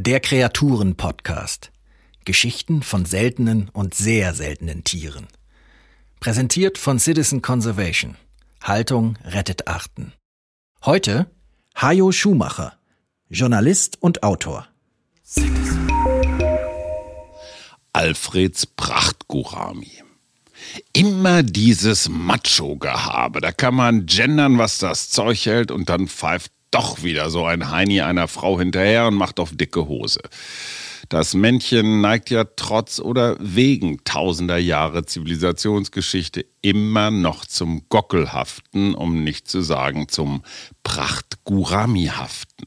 Der Kreaturen-Podcast. Geschichten von seltenen und sehr seltenen Tieren. Präsentiert von Citizen Conservation. Haltung rettet Arten. Heute Hajo Schumacher, Journalist und Autor. Alfreds Prachtgurami. Immer dieses Macho-Gehabe. Da kann man gendern, was das Zeug hält, und dann pfeift doch wieder so ein Heini einer Frau hinterher und macht auf dicke Hose. Das Männchen neigt ja trotz oder wegen tausender Jahre Zivilisationsgeschichte immer noch zum Gockelhaften, um nicht zu sagen zum Prachtguramihaften.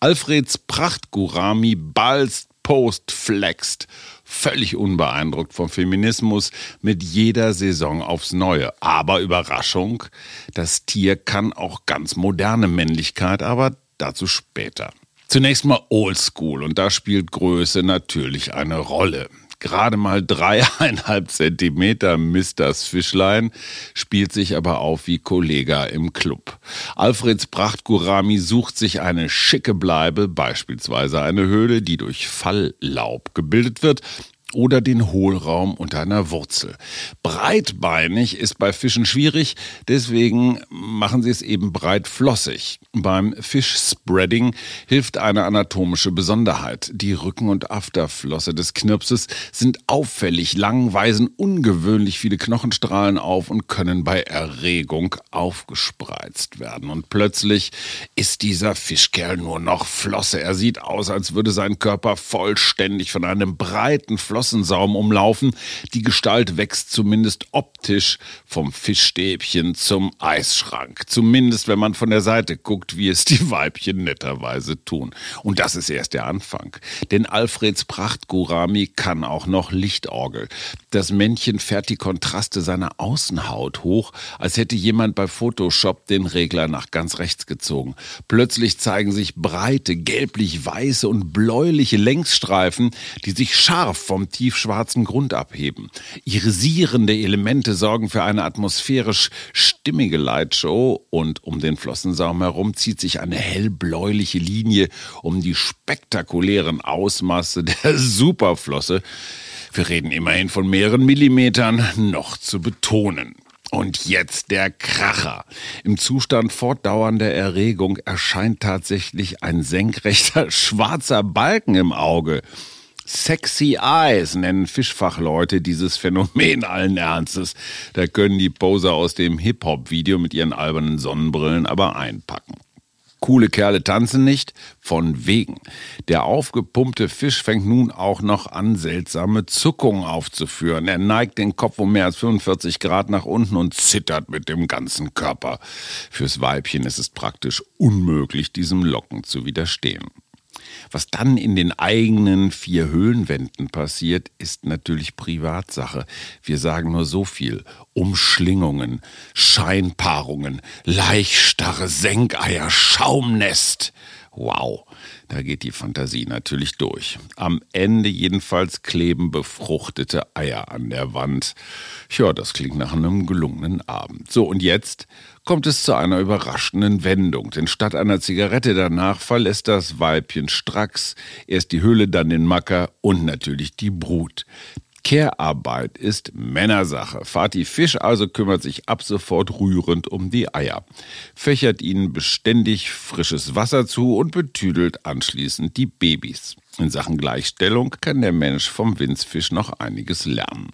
Alfreds Prachtgurami balzt, post, flext völlig unbeeindruckt vom Feminismus mit jeder Saison aufs Neue. Aber Überraschung, das Tier kann auch ganz moderne Männlichkeit, aber dazu später. Zunächst mal Oldschool und da spielt Größe natürlich eine Rolle gerade mal dreieinhalb Zentimeter misst das Fischlein, spielt sich aber auf wie Kollega im Club. Alfreds Prachtgurami sucht sich eine schicke Bleibe, beispielsweise eine Höhle, die durch Falllaub gebildet wird oder den Hohlraum unter einer Wurzel. Breitbeinig ist bei Fischen schwierig, deswegen machen sie es eben breitflossig. Beim Fischspreading hilft eine anatomische Besonderheit. Die Rücken- und Afterflosse des Knirpses sind auffällig lang, weisen ungewöhnlich viele Knochenstrahlen auf und können bei Erregung aufgespreizt werden. Und plötzlich ist dieser Fischkerl nur noch Flosse. Er sieht aus, als würde sein Körper vollständig von einem breiten Flosse Flossensaum umlaufen. Die Gestalt wächst zumindest optisch vom Fischstäbchen zum Eisschrank. Zumindest wenn man von der Seite guckt, wie es die Weibchen netterweise tun. Und das ist erst der Anfang. Denn Alfreds Prachtgurami kann auch noch Lichtorgel. Das Männchen fährt die Kontraste seiner Außenhaut hoch, als hätte jemand bei Photoshop den Regler nach ganz rechts gezogen. Plötzlich zeigen sich breite, gelblich-weiße und bläuliche Längsstreifen, die sich scharf vom tiefschwarzen Grund abheben. Irisierende Elemente sorgen für eine atmosphärisch stimmige Lightshow und um den Flossensaum herum zieht sich eine hellbläuliche Linie um die spektakulären Ausmaße der Superflosse. Wir reden immerhin von mehreren Millimetern, noch zu betonen. Und jetzt der Kracher. Im Zustand fortdauernder Erregung erscheint tatsächlich ein senkrechter schwarzer Balken im Auge. Sexy Eyes nennen Fischfachleute dieses Phänomen allen Ernstes. Da können die Poser aus dem Hip-Hop-Video mit ihren albernen Sonnenbrillen aber einpacken. Coole Kerle tanzen nicht, von wegen. Der aufgepumpte Fisch fängt nun auch noch an, seltsame Zuckungen aufzuführen. Er neigt den Kopf um mehr als 45 Grad nach unten und zittert mit dem ganzen Körper. Fürs Weibchen ist es praktisch unmöglich, diesem Locken zu widerstehen. Was dann in den eigenen vier Höhlenwänden passiert, ist natürlich Privatsache. Wir sagen nur so viel. Umschlingungen, Scheinpaarungen, Leichstarre, Senkeier, Schaumnest. Wow, da geht die Fantasie natürlich durch. Am Ende jedenfalls kleben befruchtete Eier an der Wand. Ja, das klingt nach einem gelungenen Abend. So, und jetzt kommt es zu einer überraschenden Wendung. Denn statt einer Zigarette danach verlässt das Weibchen stracks erst die Höhle, dann den Macker und natürlich die Brut. Care-Arbeit ist Männersache. Vati Fisch also kümmert sich ab sofort rührend um die Eier, fächert ihnen beständig frisches Wasser zu und betüdelt anschließend die Babys. In Sachen Gleichstellung kann der Mensch vom Winzfisch noch einiges lernen.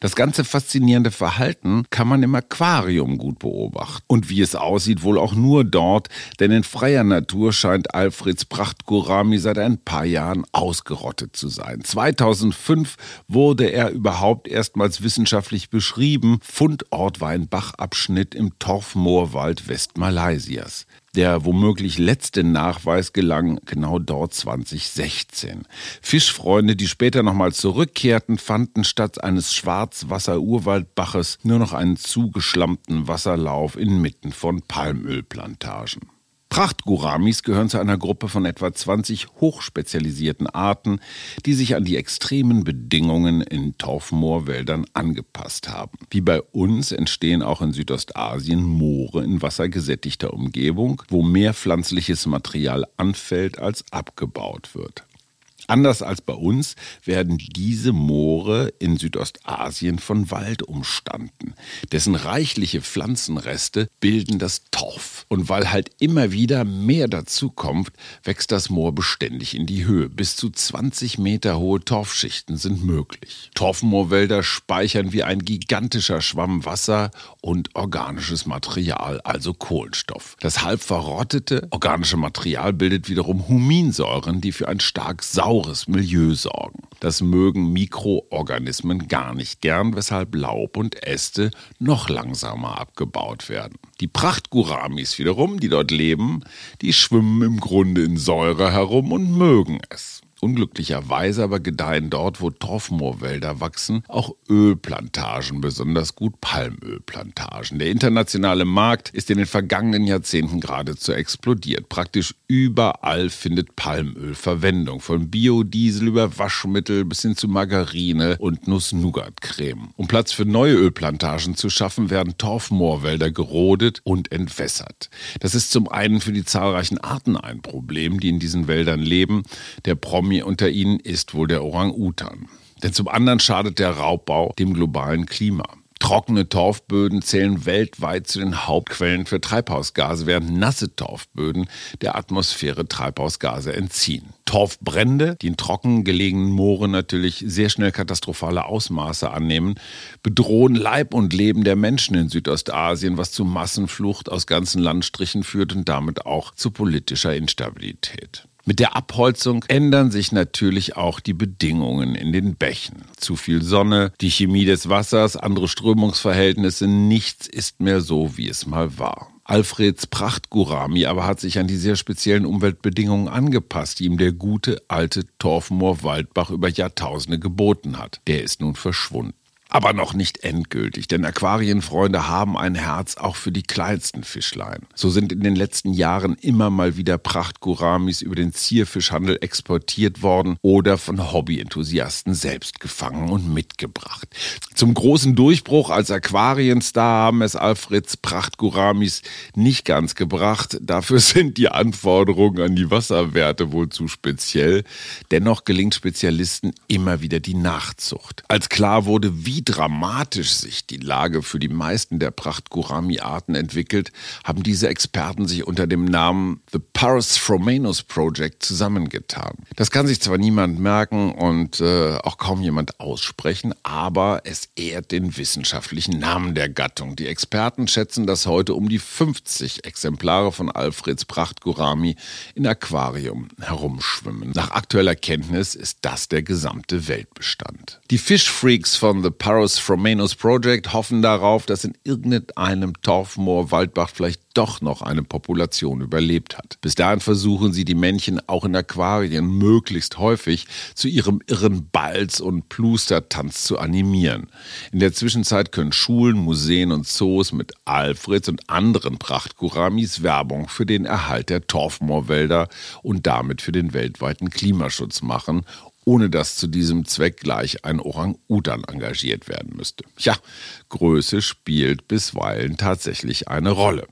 Das ganze faszinierende Verhalten kann man im Aquarium gut beobachten. Und wie es aussieht, wohl auch nur dort, denn in freier Natur scheint Alfreds Prachtgurami seit ein paar Jahren ausgerottet zu sein. 2005 wurde er überhaupt erstmals wissenschaftlich beschrieben. Fundort war ein Bachabschnitt im Torfmoorwald Westmalaysias. Der womöglich letzte Nachweis gelang genau dort 2016. Fischfreunde, die später nochmal zurückkehrten, fanden statt eines Schwarzwasser-Urwaldbaches nur noch einen zugeschlammten Wasserlauf inmitten von Palmölplantagen. Prachtguramis gehören zu einer Gruppe von etwa 20 hochspezialisierten Arten, die sich an die extremen Bedingungen in Torfmoorwäldern angepasst haben. Wie bei uns entstehen auch in Südostasien Moore in wassergesättigter Umgebung, wo mehr pflanzliches Material anfällt als abgebaut wird. Anders als bei uns werden diese Moore in Südostasien von Wald umstanden. Dessen reichliche Pflanzenreste bilden das Torf. Und weil halt immer wieder mehr dazukommt, wächst das Moor beständig in die Höhe. Bis zu 20 Meter hohe Torfschichten sind möglich. Torfmoorwälder speichern wie ein gigantischer Schwamm Wasser und organisches Material, also Kohlenstoff. Das halb verrottete organische Material bildet wiederum Huminsäuren, die für ein stark sauberes saures Milieu sorgen. Das mögen Mikroorganismen gar nicht gern, weshalb Laub und Äste noch langsamer abgebaut werden. Die Prachtguramis wiederum, die dort leben, die schwimmen im Grunde in Säure herum und mögen es. Unglücklicherweise aber gedeihen dort, wo Torfmoorwälder wachsen, auch Ölplantagen, besonders gut Palmölplantagen. Der internationale Markt ist in den vergangenen Jahrzehnten geradezu explodiert. Praktisch überall findet Palmöl Verwendung, von Biodiesel über Waschmittel bis hin zu Margarine und Nuss-Nougat-Creme. Um Platz für neue Ölplantagen zu schaffen, werden Torfmoorwälder gerodet und entwässert. Das ist zum einen für die zahlreichen Arten ein Problem, die in diesen Wäldern leben. Der Promi Promi unter ihnen ist wohl der Orang-Utan. Denn zum anderen schadet der Raubbau dem globalen Klima. Trockene Torfböden zählen weltweit zu den Hauptquellen für Treibhausgase, während nasse Torfböden der Atmosphäre Treibhausgase entziehen. Torfbrände, die in trocken gelegenen Mooren natürlich sehr schnell katastrophale Ausmaße annehmen, bedrohen Leib und Leben der Menschen in Südostasien, was zu Massenflucht aus ganzen Landstrichen führt und damit auch zu politischer Instabilität. Mit der Abholzung ändern sich natürlich auch die Bedingungen in den Bächen. Zu viel Sonne, die Chemie des Wassers, andere Strömungsverhältnisse, nichts ist mehr so, wie es mal war. Alfreds Prachtgurami aber hat sich an die sehr speziellen Umweltbedingungen angepasst, die ihm der gute alte Torfmoor Waldbach über Jahrtausende geboten hat. Der ist nun verschwunden aber noch nicht endgültig, denn Aquarienfreunde haben ein Herz auch für die kleinsten Fischlein. So sind in den letzten Jahren immer mal wieder Prachtguramis über den Zierfischhandel exportiert worden oder von Hobbyenthusiasten selbst gefangen und mitgebracht. Zum großen Durchbruch als Aquarienstar haben es Alfreds Prachtguramis nicht ganz gebracht. Dafür sind die Anforderungen an die Wasserwerte wohl zu speziell. Dennoch gelingt Spezialisten immer wieder die Nachzucht. Als klar wurde, wie dramatisch sich die Lage für die meisten der Pracht-Gurami-Arten entwickelt, haben diese Experten sich unter dem Namen The Paris Fromenus Project zusammengetan. Das kann sich zwar niemand merken und äh, auch kaum jemand aussprechen, aber es ehrt den wissenschaftlichen Namen der Gattung. Die Experten schätzen, dass heute um die 50 Exemplare von Alfreds Pracht-Gurami in Aquarium herumschwimmen. Nach aktueller Kenntnis ist das der gesamte Weltbestand. Die Fischfreaks von The Paros Fromenus Project hoffen darauf, dass in irgendeinem Torfmoor Waldbach vielleicht doch noch eine Population überlebt hat. Bis dahin versuchen sie die Männchen auch in Aquarien möglichst häufig zu ihrem irren Balz- und Plustertanz zu animieren. In der Zwischenzeit können Schulen, Museen und Zoos mit Alfreds und anderen Prachtguramis Werbung für den Erhalt der Torfmoorwälder und damit für den weltweiten Klimaschutz machen ohne dass zu diesem Zweck gleich ein Orang-Utan engagiert werden müsste. Ja, Größe spielt bisweilen tatsächlich eine Rolle.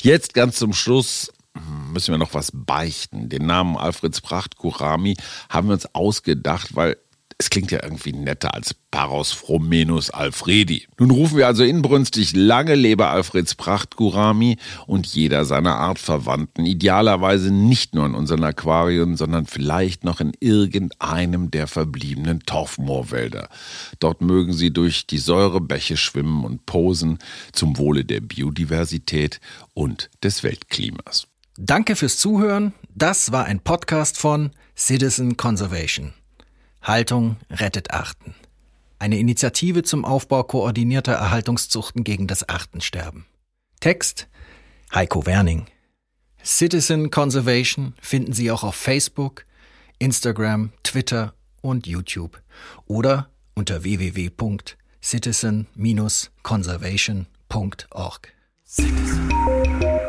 Jetzt ganz zum Schluss hm, müssen wir noch was beichten. Den Namen Alfreds Pracht Kurami haben wir uns ausgedacht, weil es klingt ja irgendwie netter als Paros Fromenus Alfredi. Nun rufen wir also inbrünstig lange lebe Alfreds Pracht Gurami und jeder seiner Artverwandten, idealerweise nicht nur in unseren Aquarien, sondern vielleicht noch in irgendeinem der verbliebenen Torfmoorwälder. Dort mögen sie durch die Säurebäche schwimmen und posen zum Wohle der Biodiversität und des Weltklimas. Danke fürs Zuhören. Das war ein Podcast von Citizen Conservation. Haltung rettet Arten. Eine Initiative zum Aufbau koordinierter Erhaltungszuchten gegen das Artensterben. Text Heiko Werning. Citizen Conservation finden Sie auch auf Facebook, Instagram, Twitter und YouTube oder unter www.citizen-conservation.org. Citizen.